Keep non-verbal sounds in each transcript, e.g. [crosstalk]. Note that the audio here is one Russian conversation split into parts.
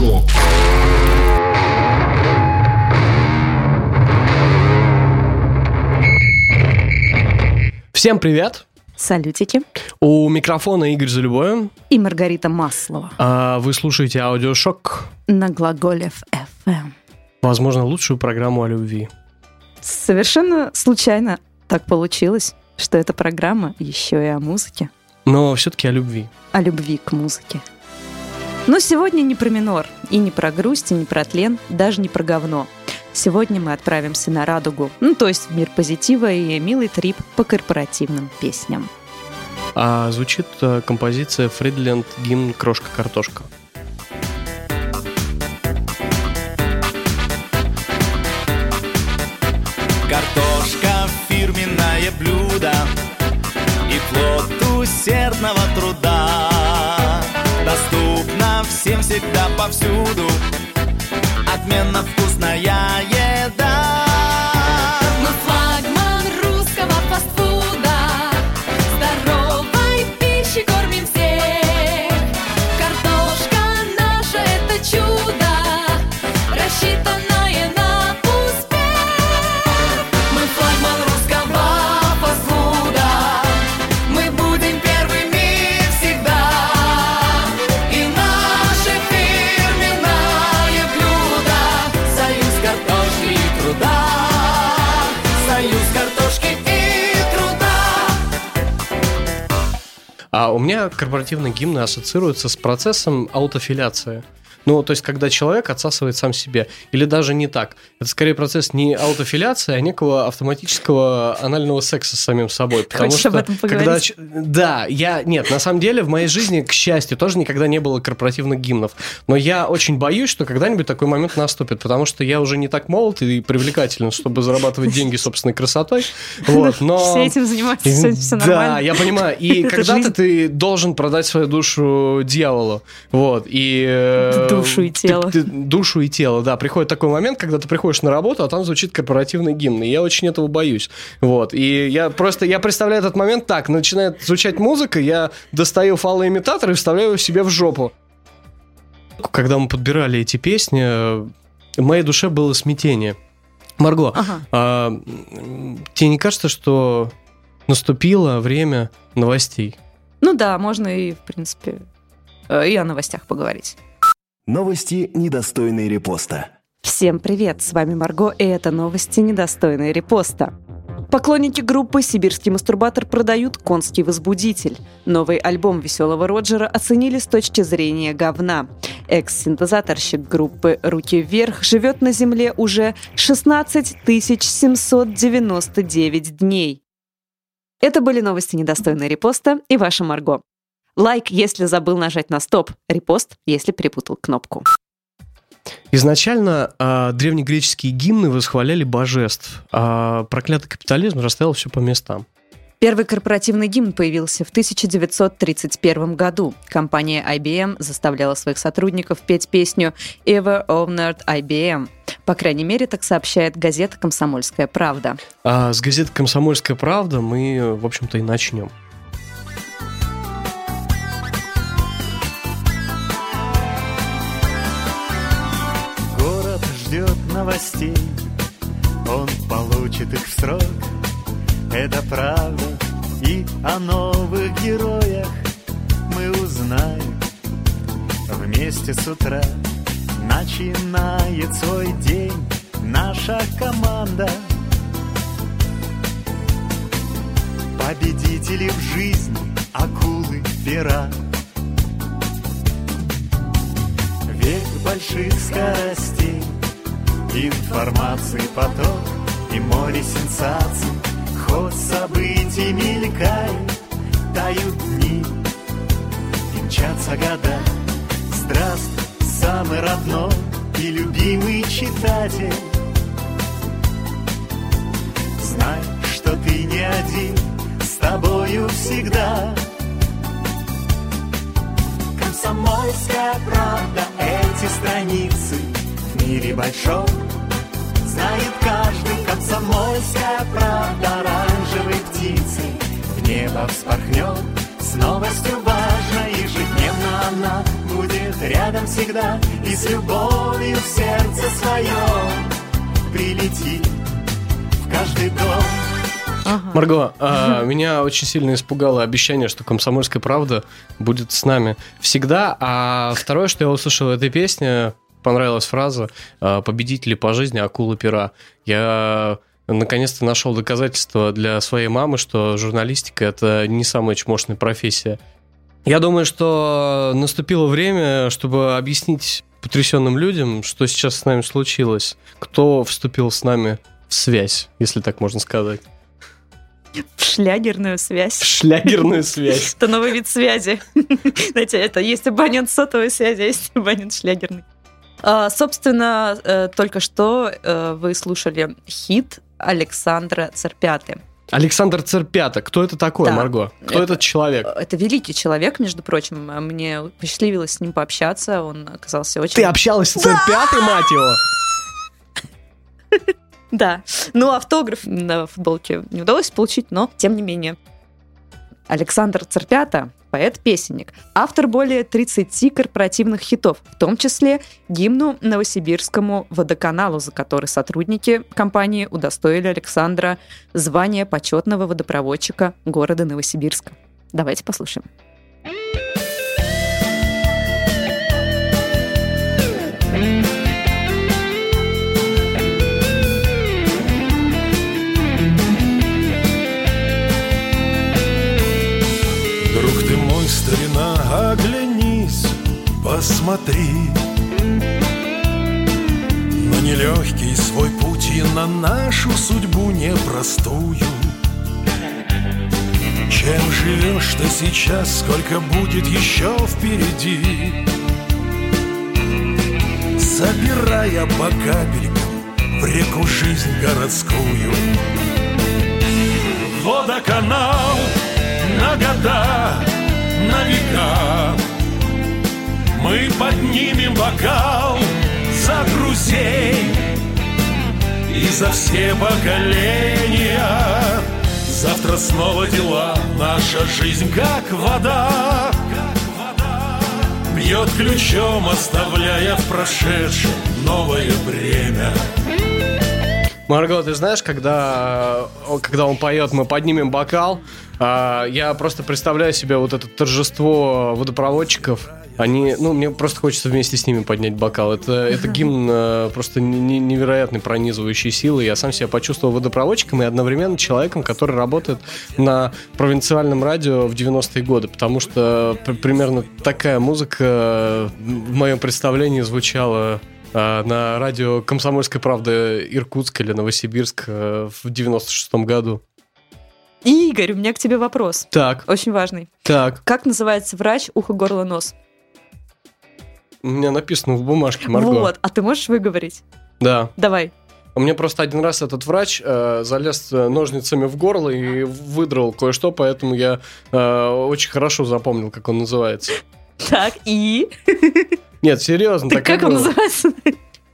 Аудиошок. Всем привет! Салютики. У микрофона Игорь Залюбоев. И Маргарита Маслова. А вы слушаете аудиошок. На Глаголев FM. Возможно, лучшую программу о любви. Совершенно случайно так получилось, что эта программа еще и о музыке. Но все-таки о любви. О любви к музыке. Но сегодня не про минор, и не про грусть, и не про тлен, даже не про говно. Сегодня мы отправимся на радугу, ну то есть в мир позитива и милый трип по корпоративным песням. А звучит э, композиция Фридленд гимн «Крошка-картошка». Картошка – фирменное блюдо И плод усердного труда всегда повсюду. Отменно вкусная у меня корпоративные гимны ассоциируются с процессом аутофиляции. Ну, то есть, когда человек отсасывает сам себе. Или даже не так. Это скорее процесс не аутофиляции, а некого автоматического анального секса с самим собой. Потому Хочешь что, об этом когда поговорить? ч- Да, я... Нет, на самом деле в моей жизни, к счастью, тоже никогда не было корпоративных гимнов. Но я очень боюсь, что когда-нибудь такой момент наступит, потому что я уже не так молод и привлекателен, чтобы зарабатывать деньги собственной красотой. Вот, но... [laughs] Все этим занимаются, все, все Да, нормально. я понимаю. И [laughs] когда-то ты должен продать свою душу дьяволу. Вот. И, э, Душу и ты- тело. ты- душу и тело, да. Приходит такой момент, когда ты приходишь на работу, а там звучит корпоративный гимн. И я очень этого боюсь. Вот. И я просто, я представляю этот момент так. Начинает звучать музыка, я достаю фалоимитатор и вставляю его себе в жопу. Когда мы подбирали эти песни, в моей душе было смятение. Марго, Ага. а, тебе не кажется, что наступило время новостей? Ну да, можно и, в принципе, э, и о новостях поговорить. Новости, недостойные репоста. Всем привет, с вами Марго, и это новости, недостойные репоста. Поклонники группы «Сибирский мастурбатор» продают «Конский возбудитель». Новый альбом «Веселого Роджера» оценили с точки зрения говна. Экс-синтезаторщик группы «Руки вверх» живет на Земле уже 16 799 дней. Это были новости, недостойные репоста, и ваша Марго. Лайк, если забыл нажать на стоп. Репост, если перепутал кнопку. Изначально а, древнегреческие гимны восхваляли божеств, а проклятый капитализм расставил все по местам. Первый корпоративный гимн появился в 1931 году. Компания IBM заставляла своих сотрудников петь песню «Ever Honored IBM». По крайней мере, так сообщает газета «Комсомольская правда». А с газеты «Комсомольская правда» мы, в общем-то, и начнем. Новостей, он получит их в срок. Это правда, и о новых героях мы узнаем вместе с утра. Начинает свой день наша команда. Победители в жизни, акулы, пера. Век больших скоростей, информации поток и море сенсаций. Ход событий мелькает, тают дни, и мчатся года. Здравствуй, самый родной и любимый читатель. Знай, что ты не один, с тобою всегда. Комсомольская правда, эти страницы мире большом. Знает каждый комсомольская правда Оранжевой птицей в небо вспорхнет. С новостью важной ежедневно она Будет рядом всегда И с любовью в сердце своем Прилети в каждый дом. Марго, а, меня очень сильно испугало обещание, что «Комсомольская правда» будет с нами всегда. А второе, что я услышал в этой песне, понравилась фраза а, «Победители по жизни, акулы пера». Я наконец-то нашел доказательство для своей мамы, что журналистика – это не самая чмошная профессия. Я думаю, что наступило время, чтобы объяснить потрясенным людям, что сейчас с нами случилось, кто вступил с нами в связь, если так можно сказать. В шлягерную В связь. шлягерную связь. [laughs] Это новый вид связи. [laughs] Знаете, это есть абонент сотовой связи, а есть абонент шлягерный. А, Собственно, э, только что э, вы слушали хит Александра Церпяты. Александр Церпята. Кто это такой, Да. Марго? Кто Это- этот человек? Это великий человек, между прочим. Мне посчастливилось с ним пообщаться. Он оказался очень... Ты общалась с Церпятой, мать его? Да. Ну, автограф на футболке не удалось получить, но тем не менее. Александр Церпята – поэт-песенник, автор более 30 корпоративных хитов, в том числе гимну Новосибирскому водоканалу, за который сотрудники компании удостоили Александра звания почетного водопроводчика города Новосибирска. Давайте послушаем. Посмотри На нелегкий свой путь и на нашу судьбу непростую. Чем живешь ты сейчас, сколько будет еще впереди? Собирая по капелькам в реку жизнь городскую. Водоканал на года, на века Мы поднимем бокал за друзей И за все поколения. Завтра снова дела, наша жизнь как вода. Бьет ключом, оставляя в прошедшем новое время. Марго, ты знаешь, когда, э, когда он поет «Мы поднимем бокал», а, я просто представляю себе вот это торжество водопроводчиков. Они, ну, мне просто хочется вместе с ними поднять бокал. Это, это гимн э, просто не- не- невероятной пронизывающей силы. Я сам себя почувствовал водопроводчиком и одновременно человеком, который работает на провинциальном радио в 90-е годы, потому что пр- примерно такая музыка э, в моем представлении звучала э, на радио «Комсомольская правда» Иркутск или Новосибирск в 96-м году. Игорь, у меня к тебе вопрос. Так, Очень важный. так, Как называется врач ухо, горло, нос? У меня написано в бумажке, Марго. Вот, а ты можешь выговорить? Да. Давай. У меня просто один раз этот врач э, залез э, ножницами в горло и выдрал кое-что, поэтому я э, очень хорошо запомнил, как он называется. Так, и? Нет, серьезно, Так так как он называется?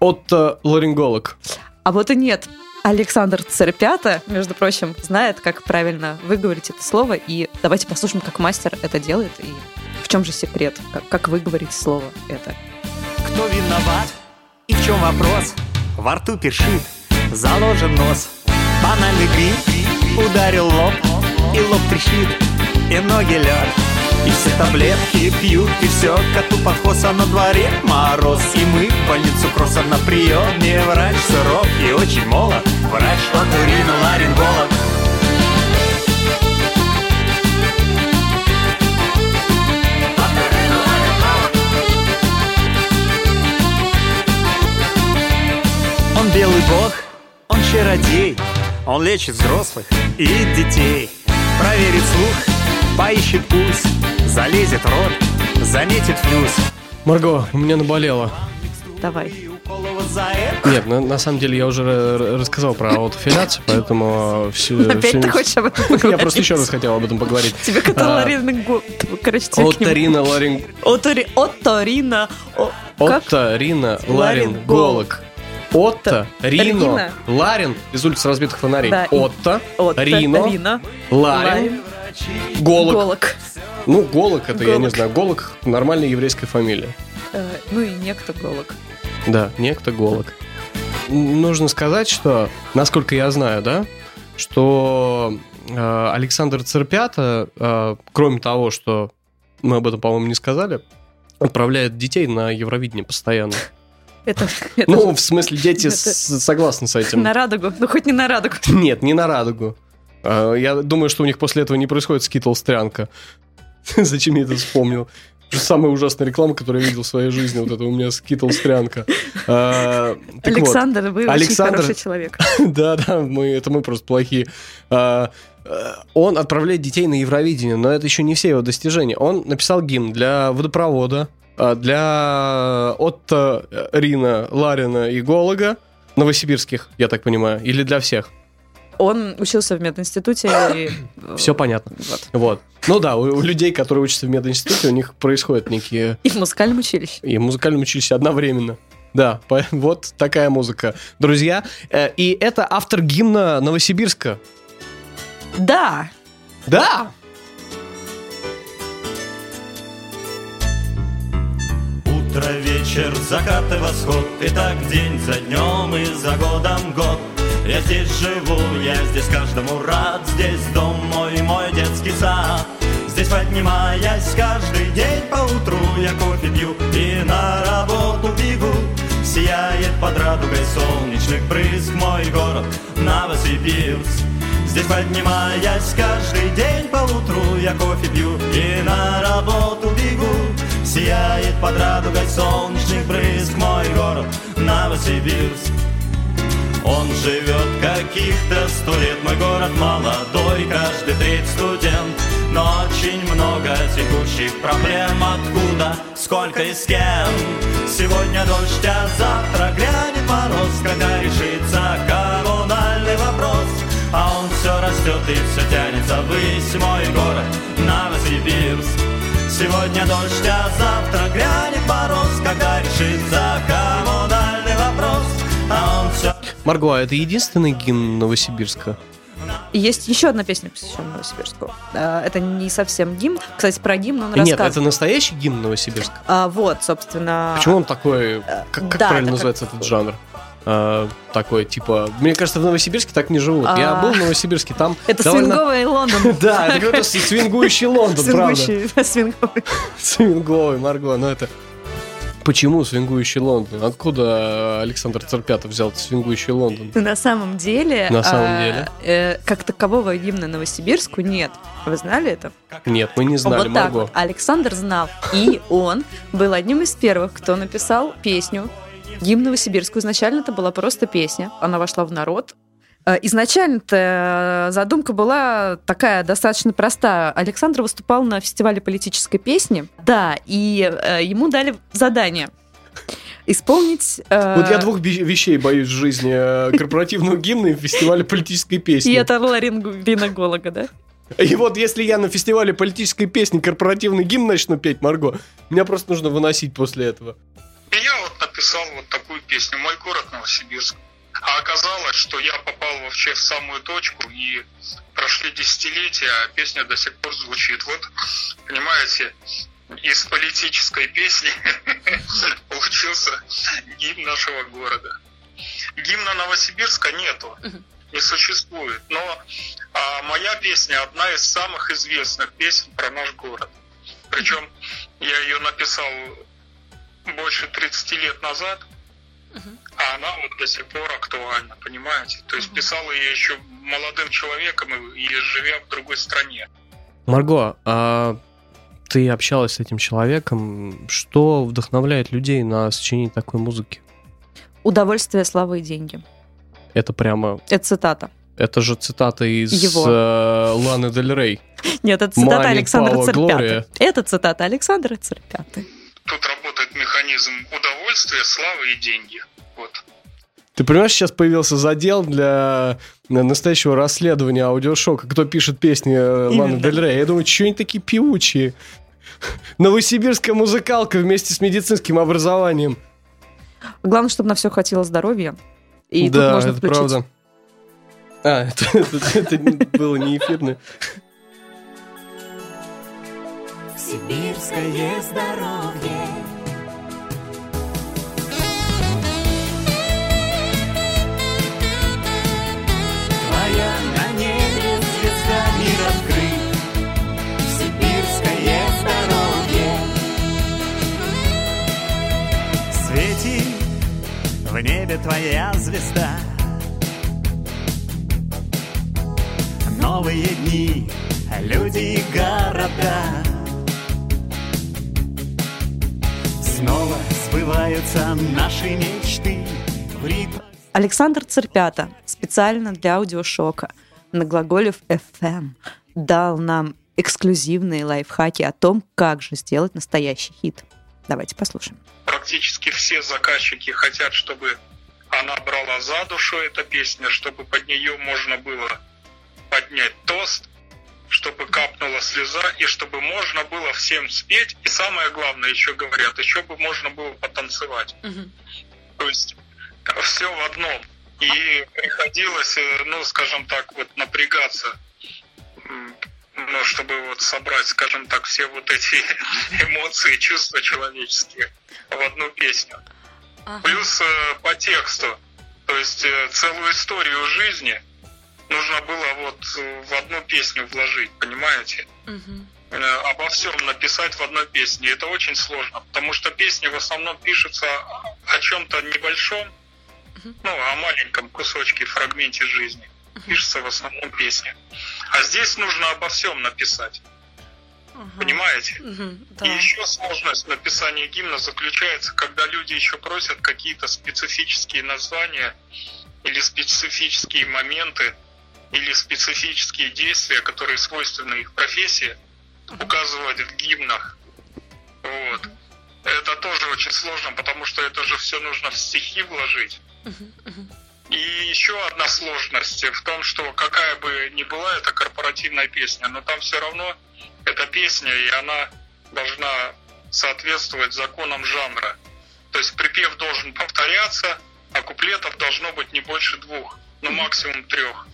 Отто ларинголог. А вот и нет. Александр Церпята, между прочим, знает, как правильно выговорить это слово. И давайте послушаем, как мастер это делает. И в чем же секрет? Как, как выговорить слово это? Кто виноват и в чем вопрос? Во рту першит, заложен нос Банальный грипп ударил лоб И лоб трещит, и ноги лед И все таблетки пьют, и все коту под хвост А на дворе мороз. И мы в больницу просто на прием Не врач суров и очень молод. Врач ларинголог Он белый бог, он чародей. Он лечит взрослых и детей. Проверит слух, поищет пульс Залезет в рот, заметит флюс Марго, у меня наболело. Давай. Нет, на, на самом деле я уже рассказал про аутофиляцию, поэтому все... Опять ты хочешь об этом Я поговорить? просто еще раз хотел об этом поговорить. Тебе А, каталаринго... Короче, тебе Оторина ларинг... Отори- Оторина... о- Как? Отто-рина Ларинголог. Отто, Рино. Ларин из улицы разбитых фонарей. Отто, Рино, Рина, Ларин, Голок. Голок. Ну, Голок это, я не Голок. знаю, Голок нормальная еврейская фамилия. Э, Ну и некто Голок. Да, некто Голок. Нужно сказать, что, насколько я знаю, да, что э, Александр Церпята, э, кроме того, что мы об этом, по-моему, не сказали, отправляет детей на Евровидение постоянно. [laughs] Это, это Ну, в смысле, дети это- согласны с этим. на радугу. Ну, хоть не на радугу. Нет, не на радугу. А, Я думаю, что у них после этого не происходит скитл-стрянка. [laughs] Зачем я это вспомнил? Самая ужасная реклама, которую я видел в своей жизни. Вот это у меня скитл-стрянка. А, так вот. Александр, вы очень Александр- хороший человек. [laughs] Да, да, мы, это мы просто плохие. А, э, Он отправляет детей на Евровидение, но это еще не все его достижения. Он написал гимн для водопровода, а, для Отто Рина, Ларина и Голога, новосибирских, я так понимаю, или для всех. Он учился в мединституте. и, э, Все понятно. Вот. Вот. Ну да, у, у людей, которые учатся в мединституте, у них происходят некие И в музыкальном училище. и в музыкальном училище одновременно. Да, по- вот такая музыка. Друзья, э, и это автор гимна Новосибирска. Да, Да! Утро, вечер, закат и восход И так день за днем и за годом год Я здесь живу, я здесь каждому рад Здесь дом мой, мой детский сад. Здесь поднимаясь каждый день по утру Я кофе пью и на работу бегу. Сияет под радугой солнечных брызг Мой город Новосибирск. Здесь поднимаясь каждый день по утру Я кофе пью и на работу бегу. Сияет под радугой солнечных брызг Мой город Новосибирск Он живет каких-то сто лет. Мой город молодой, каждый третий студент. Но очень много текущих проблем. Откуда, сколько и с кем? Сегодня дождь, а завтра глянет мороз. Когда решится коммунальный вопрос. А он все растет и все тянется. Ввысь Мой город Новосибирск. Сегодня дождь, а завтра грянет мороз. Когда решится коммунальный вопрос. А он все Марго, а это единственный гимн Новосибирска? Есть еще одна песня, посвященная Новосибирску. А, Это не совсем гимн. Кстати, про гимн он Нет, это настоящий гимн Новосибирска. А, вот, собственно... Почему он такой, как, как да, правильно называется этот жанр? А, такой, типа, мне кажется, в Новосибирске так не живут. Я А. был в Новосибирске, там [laughs] Это довольно- свинговый Лондон. [laughs] Да, это какой-то свингующий Лондон, правда. [laughs] Свингующий, свинговый. Свинговый, Марго, ну это... Почему свингующий Лондон? Откуда Александр Царпятов взял свингующий Лондон? На самом деле... На самом а, деле? э, как такового гимна Новосибирску нет. Вы знали это? Нет, мы не знали, вот так Марго. вот. Александр знал. И он был одним из первых, кто написал песню гимн Новосибирску. Изначально это была просто песня. Она вошла в народ. Э, Изначально-то задумка была такая достаточно простая. Александр выступал на фестивале политической песни. Да, и э, ему дали задание исполнить... э, Вот я двух вещей боюсь в жизни. э, Корпоративного гимна и фестиваля политической песни. И это ларинголога, да? И вот если я на фестивале политической песни корпоративный гимн начну петь, Марго, меня просто нужно выносить после этого. И я вот написал вот такую песню «Мой город Новосибирск». А оказалось, что я попал вообще в самую точку, и прошли десятилетия, а песня до сих пор звучит. Вот, понимаете, из политической песни [laughs] получился гимн нашего города. Гимна Новосибирска нету, не существует. Но а, моя песня одна из самых известных песен про наш город. Причем я ее написал больше 30 лет назад, а она вот до сих пор актуальна, понимаете? То есть писал ее еще молодым человеком и, живя в другой стране. Марго, а ты общалась с этим человеком. Что вдохновляет людей на сочинение такой музыки? Удовольствие, слава и деньги. Это прямо... Это цитата. Это же цитата из Его. э, Ланы Дель Рей. Нет, это цитата Money, Александра glory. Это цитата Александра Церпята. Тут работает механизм удовольствия, славы и деньги. Вот. Ты понимаешь, сейчас появился задел для э, настоящего расследования аудиошока. Кто пишет песни э, Ланы Именно. Дель Рей? Я думаю, что они такие певучие? Новосибирская музыкалка вместе с медицинским образованием. Главное, чтобы на все хватило здоровья. И тут да, можно это включить. правда. А, [laughs] это, это- это не- было не эфирное. Сибирское здоровье небе твоя звезда. Новые дни, люди и города. Снова сбываются наши мечты в ритм. Александр Церпята специально для аудиошока на глаголев FM дал нам эксклюзивные лайфхаки о том, как же сделать настоящий хит. Давайте послушаем. Практически все заказчики хотят, чтобы она брала за душу эта песня, чтобы под нее можно было поднять тост, чтобы капнула слеза и чтобы можно было всем спеть. И самое главное, еще говорят, еще бы можно было потанцевать. То есть все в одном. И приходилось, э, ну, скажем так, вот напрягаться, ну, чтобы вот собрать, скажем так, все вот эти [laughs] эмоции, чувства человеческие в одну песню. Плюс э, по тексту, то есть э, целую историю жизни нужно было вот э, в одну песню вложить, понимаете? Э, обо всем написать в одной песне. Это очень сложно, потому что песни в основном пишутся о чем-то небольшом, ну, о маленьком кусочке, фрагменте жизни. Пишется в основном песни. А здесь нужно обо всем написать. Понимаете? И еще сложность написания гимна заключается, когда люди еще просят какие-то специфические названия или специфические моменты или специфические действия, которые свойственны их профессии, указывать в гимнах. Вот. Это тоже очень сложно, потому что это же все нужно в стихи вложить. И еще одна сложность в том, что какая бы ни была эта корпоративная песня, но там все равно эта песня, и она должна соответствовать законам жанра. То есть припев должен повторяться, а куплетов должно быть не больше двух, но максимум трех.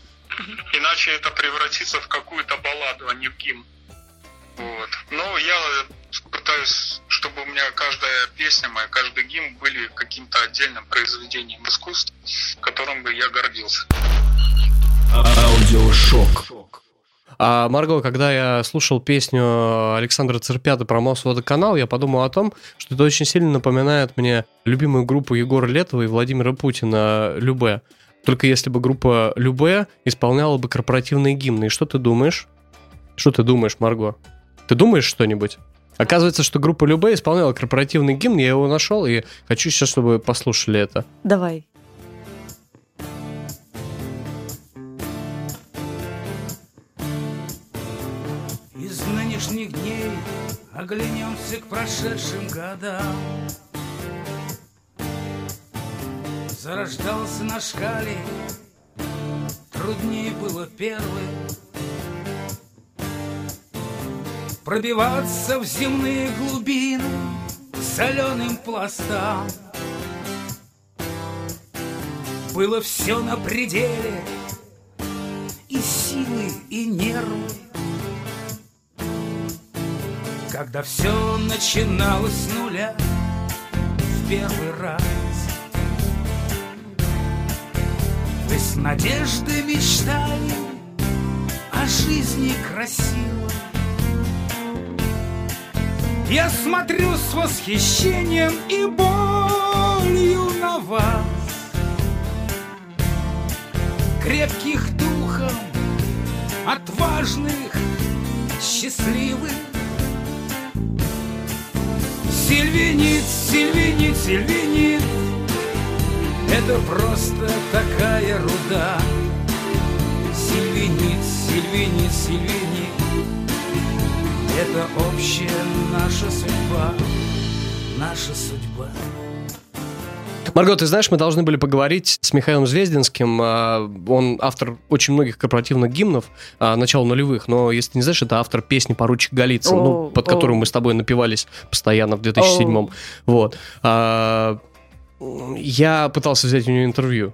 Иначе это превратится в какую-то балладу, а не в гимн. Вот. Но я пытаюсь, чтобы у меня каждая песня моя, каждый гимн были каким-то отдельным произведением искусства, которым бы я гордился. Аудиошок. А, Марго, когда я слушал песню Александра Церпята про Мосводоканал, я подумал о том, что это очень сильно напоминает мне любимую группу Егора Летова и Владимира Путина «Любе». Только если бы группа «Любе» исполняла бы корпоративные гимны. И что ты думаешь? Что ты думаешь, Марго? Ты думаешь что-нибудь? Оказывается, что группа «Любе» исполняла корпоративный гимн, я его нашел, и хочу сейчас, чтобы вы послушали это. Давай. Из нынешних дней оглянемся к прошедшим годам. Зарождался на шкале, труднее было первым. Пробиваться в земные глубины соленым пластам. Было все на пределе, и силы, и нервы. Когда все начиналось с нуля в первый раз. Вы с надеждой мечтали о жизни красивой. Я смотрю с восхищением и болью на вас, Крепких духом, отважных, счастливых. Сильвинит, сильвинит, сильвинит. Это просто такая руда. Сильвинит, сильвинит, сильвинит Это общая наша судьба Наша судьба Марго, ты знаешь, мы должны были поговорить с Михаилом Звездинским. а, Он автор очень многих корпоративных гимнов а, начала нулевых, но если ты не знаешь, это автор песни «Поручик Голицын», ну, под о. которую мы с тобой напивались постоянно в 2007 Вот. А, Я пытался взять у него интервью.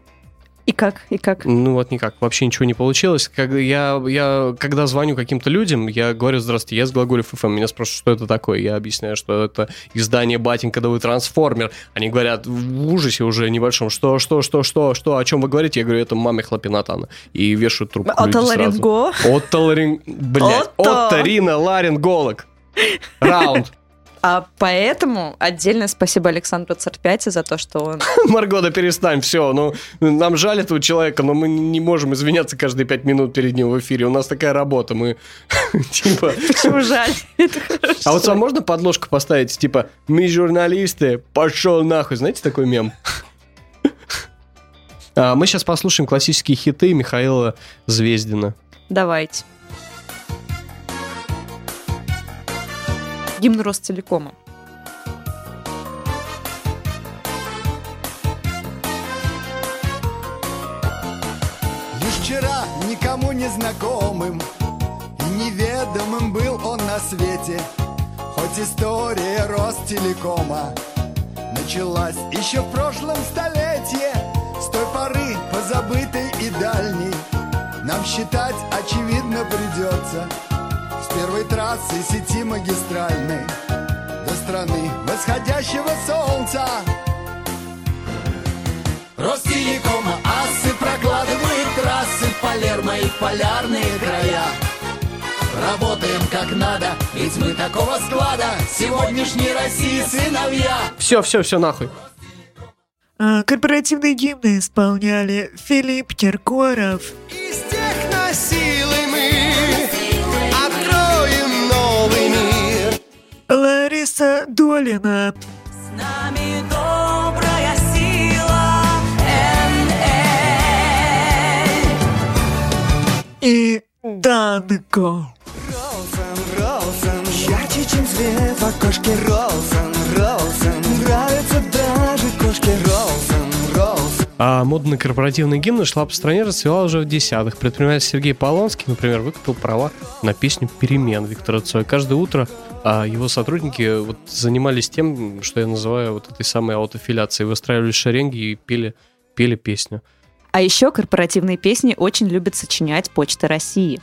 И как? И как? Ну вот никак, вообще ничего не получилось. Как, я, я, когда звоню каким-то людям, я говорю, здравствуйте, я с Глаголев ФМ, меня спрашивают, что это такое. Я объясняю, что это издание «Батенька, да вы трансформер». Они говорят в ужасе уже небольшом, что, что, что, что, что, о чем вы говорите? Я говорю, это маме хлопинатана. И вешают трубку. Отоларинго? Отоларин... Блядь, Отто. Отторина ларинголог. Раунд. А поэтому отдельное спасибо Александру Царпяти за то, что он... [laughs] Марго, да перестань, все. Ну, нам жаль этого человека, но мы не можем извиняться каждые пять минут перед ним в эфире. У нас такая работа, мы [laughs] типа... Почему жаль? [laughs] А вот вам можно подложку поставить, типа, мы журналисты, пошел нахуй. Знаете такой мем? А, Мы сейчас послушаем классические хиты Михаила Звездина. Давайте. Гимн Ростелекома. Лишь вчера никому не знакомым неведомым был он на свете Хоть история Ростелекома Началась еще в прошлом столетии С той поры позабытой и дальней Нам считать очевидно придется С первой трассы сети магистральной До страны восходящего солнца Ростелекома асы прокладывает трассы в Палермо и в полярные края. Работаем как надо, ведь мы такого склада сегодняшней России сыновья. Все, все, все, нахуй. А, Корпоративные гимны исполняли Филипп Киркоров, Из мы Лариса Долина, С нами добрая сила НЛ. и Данко. Ролсон, Ролсон, ярче, чем свет в окошке Ролсон, Ролсон, нравится А мода на корпоративные гимны шла по стране, расцвела уже в десятых. Предприниматель Сергей Полонский, например, выкупил права на песню «Перемен» Виктора Цоя. Каждое утро а, его сотрудники вот занимались тем, что я называю вот этой самой аутофиляцией. Выстраивали шеренги и пели, пели песню. А еще корпоративные песни очень любят сочинять Почта России.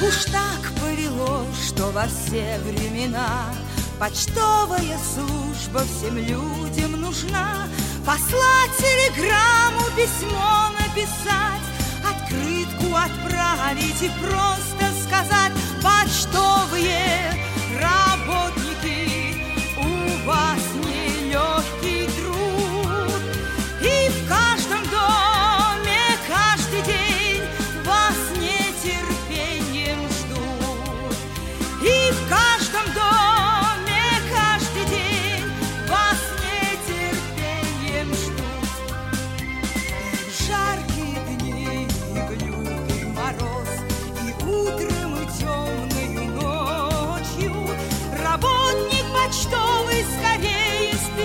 Уж так повелось, что во все времена Почтовая служба всем людям нужна. Послать телеграмму, письмо написать Открытку отправить и просто сказать Почтовые работники, у вас нелегкий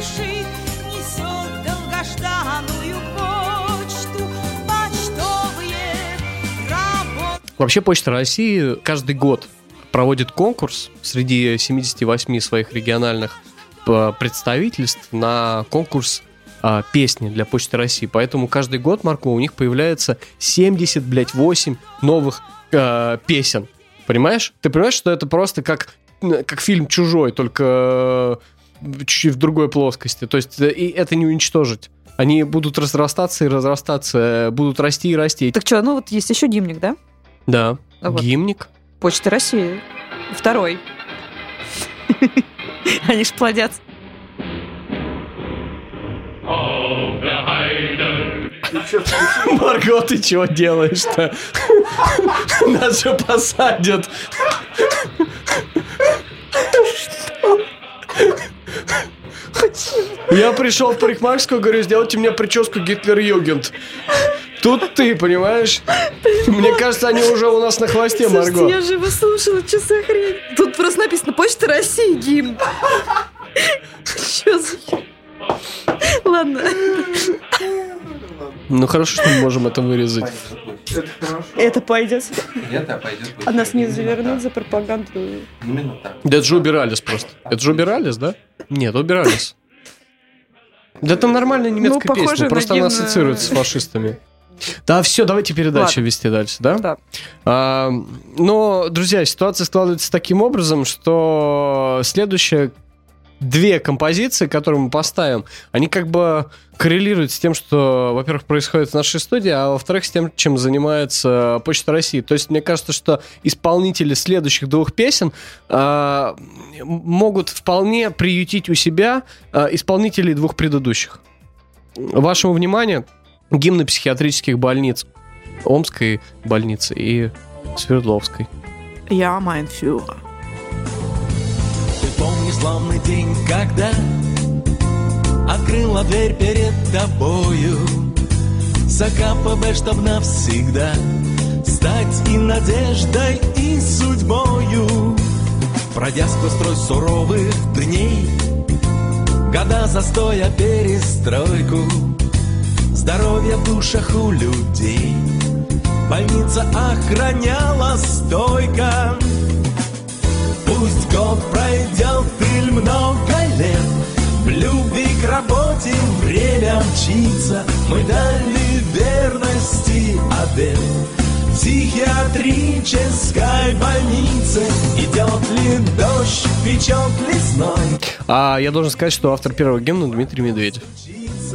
спешит, Несет долгожданную почту. Почтовые работы Вообще Почта России каждый год проводит конкурс среди 78 своих региональных э, представительств на конкурс а, песни для Почты России. Поэтому каждый год, Марко, у них появляется 70, блядь, 8 новых э, песен. Понимаешь? Ты понимаешь, что это просто как, как фильм «Чужой», только э, чуть-чуть в другой плоскости. То есть э, и это не уничтожить. Они будут разрастаться и разрастаться, э, будут расти и расти. Так что, ну вот есть еще гимник, да? Да, Вот. гимник. Почта России. Второй. [laughs] Они ж плодятся. Марго, ты чего делаешь-то? [laughs] Нас же посадят. Я пришел в парикмахерскую, говорю, сделайте мне прическу Гитлер-Югент. Тут ты, понимаешь? Мне кажется, они уже у нас на хвосте, Марго. я же его слушала, что за хрень? Тут просто написано Почта России гимн. Что за? Ладно. Ну хорошо, что мы можем это вырезать. Это пойдет. Нет, а пойдет. А нас не завернут за пропаганду. Именно так. Да это же убирались просто. Это же убирались, да? Нет, убирались. Да это нормальная немецкая Ну, песня, на просто она гимн, ассоциируется с э, фашистами. [laughs] Да, все, давайте передачу Ладно. вести дальше, да? Да. А, но, друзья, ситуация складывается таким образом, что следующая две композиции, которые мы поставим, они как бы коррелируют с тем, что, во-первых, происходит в нашей студии, а во-вторых, с тем, чем занимается Почта России. То есть мне кажется, что исполнители следующих двух песен э, могут вполне приютить у себя э, исполнителей двух предыдущих. Вашему вниманию гимны психиатрических больниц. Омской больницы и Свердловской. Я Майнфюрер. Ты помнишь славный день, когда Открыла дверь перед тобою. За КПБ, чтоб навсегда Стать и надеждой, и судьбою. Пройдя сквозь строй суровых дней Года застоя, перестройку Здоровье в душах у людей. Больница охраняла стойко Пусть год пройдет или много лет. В любви к работе время мчится. Мы дали верности обед Психиатрической больнице. Идет ли дождь, печет ли зной? А я должен сказать, что автор первого гимна Дмитрий Медведев.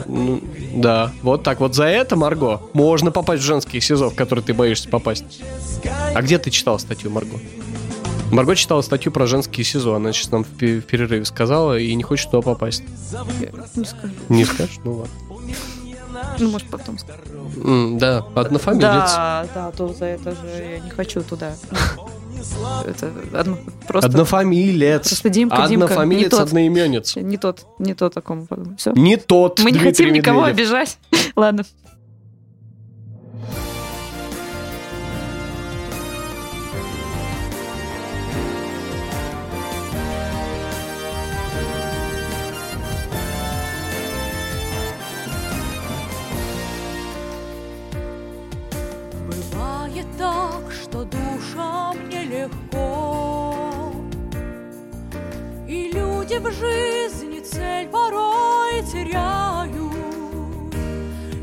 Ну, да, вот так вот. За это, Марго, можно попасть в женский СИЗО, в который ты боишься попасть. А где ты читала статью, Марго? Марго читала статью про женские СИЗО. Она сейчас нам в пе- в перерыве сказала и не хочет туда попасть. Не скажу. Не скажешь? Ну ладно. Ну, может, потом скажу. М, да, однофамилец. Да, да, то за это же я не хочу туда. [laughs] Это одно, просто... Однофамилец. Просто Димка, Димка, Однофамилец, не тот. одноименец. Не тот, не тот, о ком Все. Не тот Мы не Дмитрий хотим никого Медведев. обижать. [laughs] Ладно. Так, что душам нелегко И люди в жизни цель порой теряют.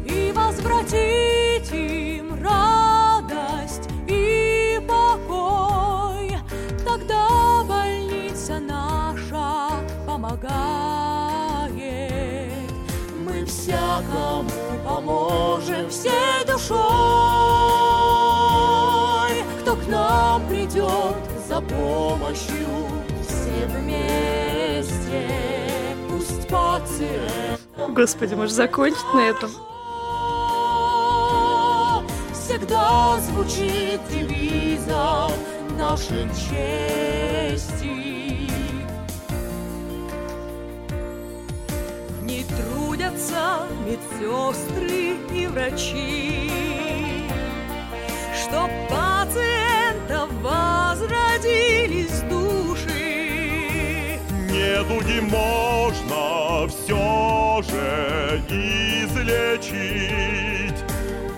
И возвратить им радость и покой. Тогда больница наша помогает. Мы всякому поможем всей душой помощью. Все вместе Пусть пациент Господи, может закончить на этом? Всегда звучит девизом нашей чести. Не трудятся медсестры и врачи, Недуги можно все же излечить,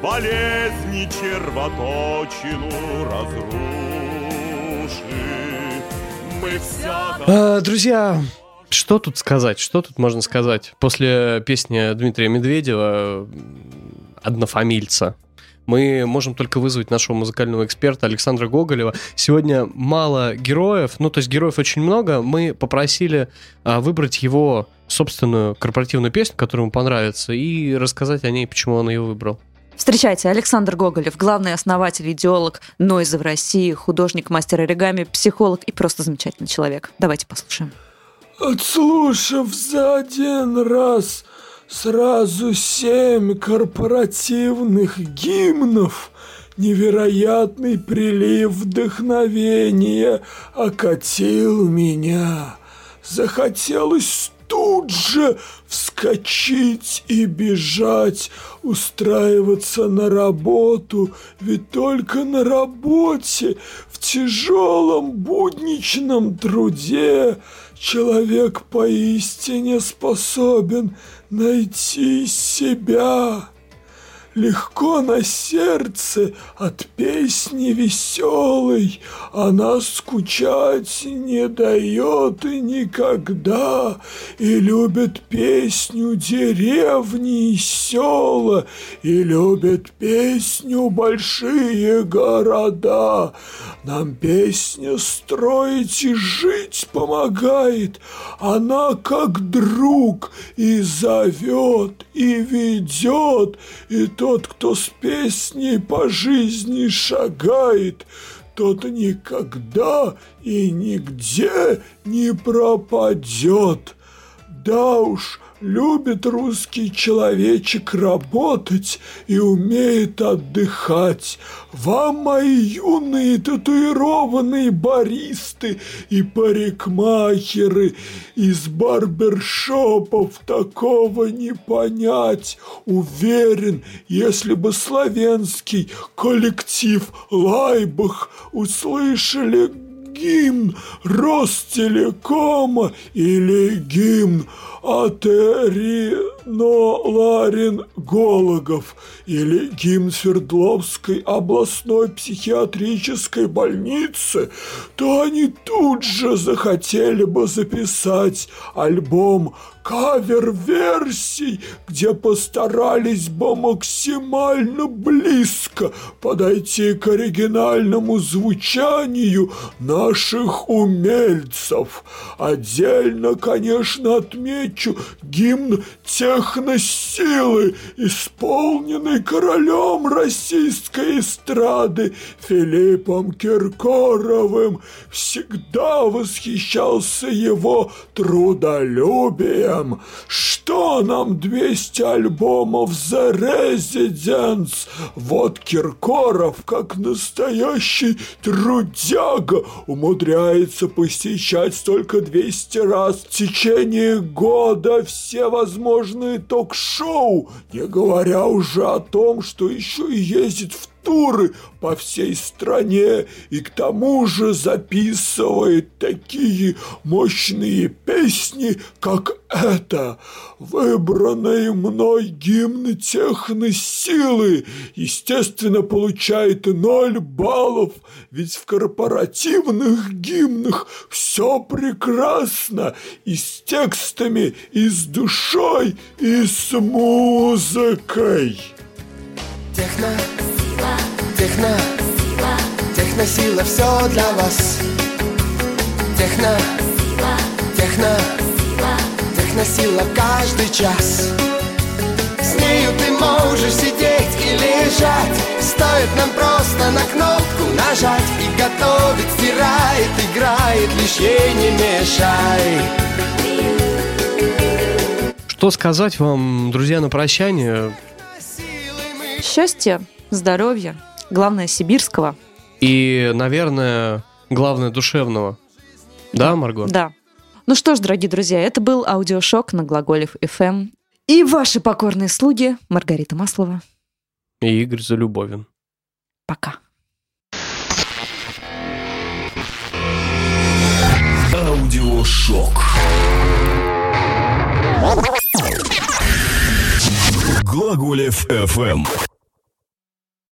Болезни червоточину разрушить. Мы всяко... А, Друзья, что тут сказать? Что тут можно сказать? После песни Дмитрия Медведева «Однофамильца» мы можем только вызвать нашего музыкального эксперта Александра Гоголева. Сегодня мало героев, ну, то есть героев очень много. Мы попросили а, выбрать его собственную корпоративную песню, которая ему понравится, и рассказать о ней, почему он ее выбрал. Встречайте, Александр Гоголев, главный основатель, идеолог Нойза в России, художник, мастер оригами, психолог и просто замечательный человек. Давайте послушаем. Отслушав за один раз сразу семь корпоративных гимнов, невероятный прилив вдохновения окатил меня. Захотелось тут же вскочить и бежать, устраиваться на работу, ведь только на работе, в тяжелом будничном труде человек поистине способен найти себя. Легко на сердце от песни веселой, Она скучать не дает и никогда, И любит песню деревни и села, И любит песню большие города. Нам песня строить и жить помогает, Она как друг и зовет, и ведет, И тот, кто с песней по жизни шагает, тот никогда и нигде не пропадет. Да уж, любит русский человечек работать и умеет отдыхать. Вам, мои юные татуированные баристы и парикмахеры из барбершопов такого не понять. Уверен, если бы славянский коллектив Лайбах услышали гимн Ростелекома или гимн Атериноларин Гологов или гимн Свердловской областной психиатрической больницы, то они тут же захотели бы записать альбом кавер-версий, где постарались бы максимально близко подойти к оригинальному звучанию наших умельцев. Отдельно, конечно, отмечу гимн техносилы, исполненный королем российской эстрады Филиппом Киркоровым. Всегда восхищался его трудолюбием всем, что нам 200 альбомов The Residents? Вот Киркоров, как настоящий трудяга, умудряется посещать столько 200 раз в течение года все возможные ток-шоу, не говоря уже о том, что еще и ездит в туры по всей стране и к тому же записывает такие мощные песни, как эта. Выбранный мной гимн техносилы, естественно, получает ноль баллов, ведь в корпоративных гимнах все прекрасно и с текстами, и с душой, и с музыкой. Техно Техно, техносила, все для вас. Техно, техно, техносила каждый час. С нею ты можешь сидеть и лежать. Стоит нам просто на кнопку нажать. И готовить, стирает, играет, лишь ей не мешай. Что сказать вам, друзья, на прощание? Счастья, здоровья, главное сибирского. И, наверное, главное душевного. Да, Марго? Да. Ну что ж, дорогие друзья, это был аудиошок на Глаголев FM. И ваши покорные слуги Маргарита Маслова. И Игорь Залюбовин. Пока. Аудиошок. Глаголев FM.